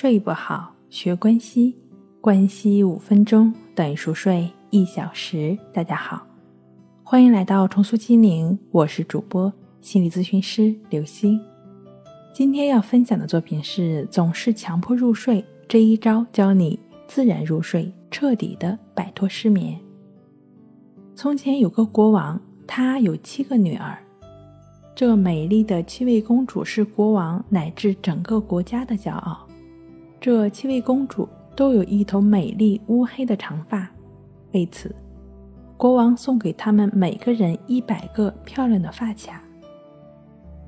睡不好，学关西，关西五分钟等于熟睡一小时。大家好，欢迎来到重塑心灵，我是主播心理咨询师刘星。今天要分享的作品是：总是强迫入睡这一招，教你自然入睡，彻底的摆脱失眠。从前有个国王，他有七个女儿。这美丽的七位公主是国王乃至整个国家的骄傲。这七位公主都有一头美丽乌黑的长发，为此，国王送给他们每个人一百个漂亮的发卡。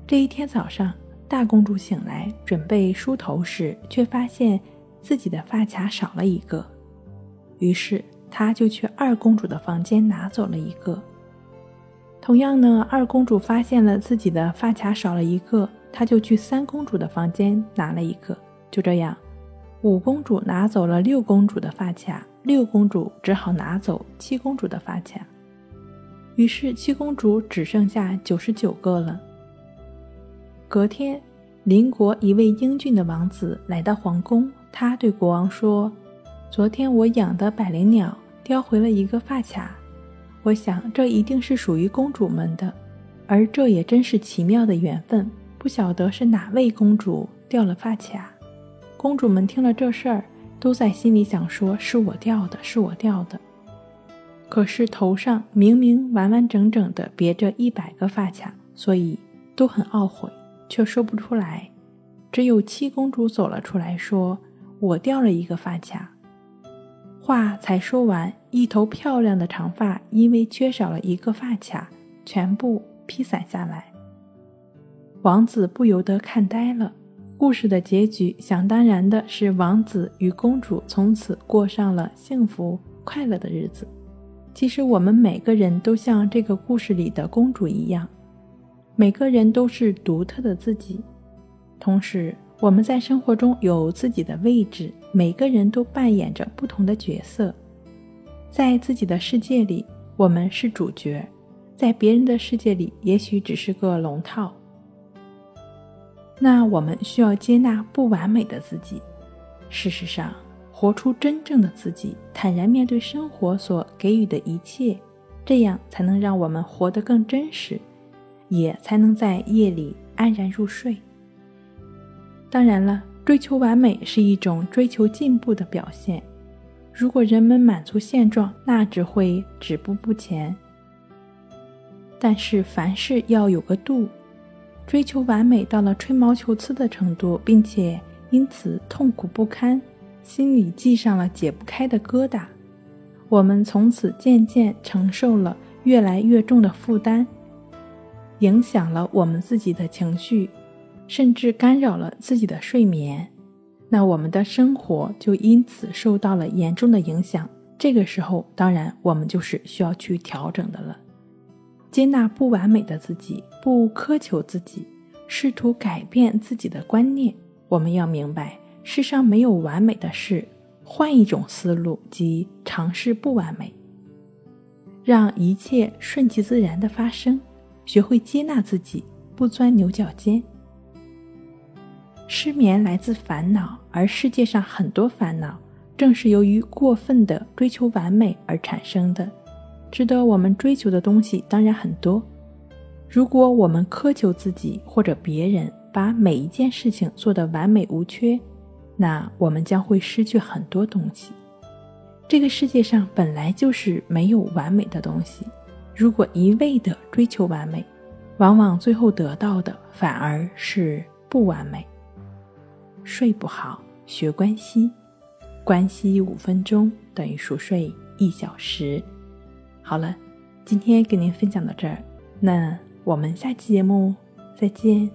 这一天早上，大公主醒来准备梳头时，却发现自己的发卡少了一个，于是她就去二公主的房间拿走了一个。同样呢，二公主发现了自己的发卡少了一个，她就去三公主的房间拿了一个。就这样，五公主拿走了六公主的发卡，六公主只好拿走七公主的发卡，于是七公主只剩下九十九个了。隔天，邻国一位英俊的王子来到皇宫，他对国王说：“昨天我养的百灵鸟叼回了一个发卡。”我想，这一定是属于公主们的，而这也真是奇妙的缘分。不晓得是哪位公主掉了发卡。公主们听了这事儿，都在心里想：说是我掉的，是我掉的。可是头上明明完完整整的别着一百个发卡，所以都很懊悔，却说不出来。只有七公主走了出来，说：“我掉了一个发卡。”话才说完，一头漂亮的长发因为缺少了一个发卡，全部披散下来。王子不由得看呆了。故事的结局，想当然的是，王子与公主从此过上了幸福快乐的日子。其实，我们每个人都像这个故事里的公主一样，每个人都是独特的自己，同时。我们在生活中有自己的位置，每个人都扮演着不同的角色。在自己的世界里，我们是主角；在别人的世界里，也许只是个龙套。那我们需要接纳不完美的自己。事实上，活出真正的自己，坦然面对生活所给予的一切，这样才能让我们活得更真实，也才能在夜里安然入睡。当然了，追求完美是一种追求进步的表现。如果人们满足现状，那只会止步不前。但是凡事要有个度，追求完美到了吹毛求疵的程度，并且因此痛苦不堪，心里系上了解不开的疙瘩，我们从此渐渐承受了越来越重的负担，影响了我们自己的情绪。甚至干扰了自己的睡眠，那我们的生活就因此受到了严重的影响。这个时候，当然我们就是需要去调整的了。接纳不完美的自己，不苛求自己，试图改变自己的观念。我们要明白，世上没有完美的事。换一种思路，即尝试不完美，让一切顺其自然的发生。学会接纳自己，不钻牛角尖。失眠来自烦恼，而世界上很多烦恼正是由于过分的追求完美而产生的。值得我们追求的东西当然很多，如果我们苛求自己或者别人把每一件事情做得完美无缺，那我们将会失去很多东西。这个世界上本来就是没有完美的东西，如果一味的追求完美，往往最后得到的反而是不完美。睡不好，学关西，关系五分钟等于熟睡一小时。好了，今天给您分享到这儿，那我们下期节目再见。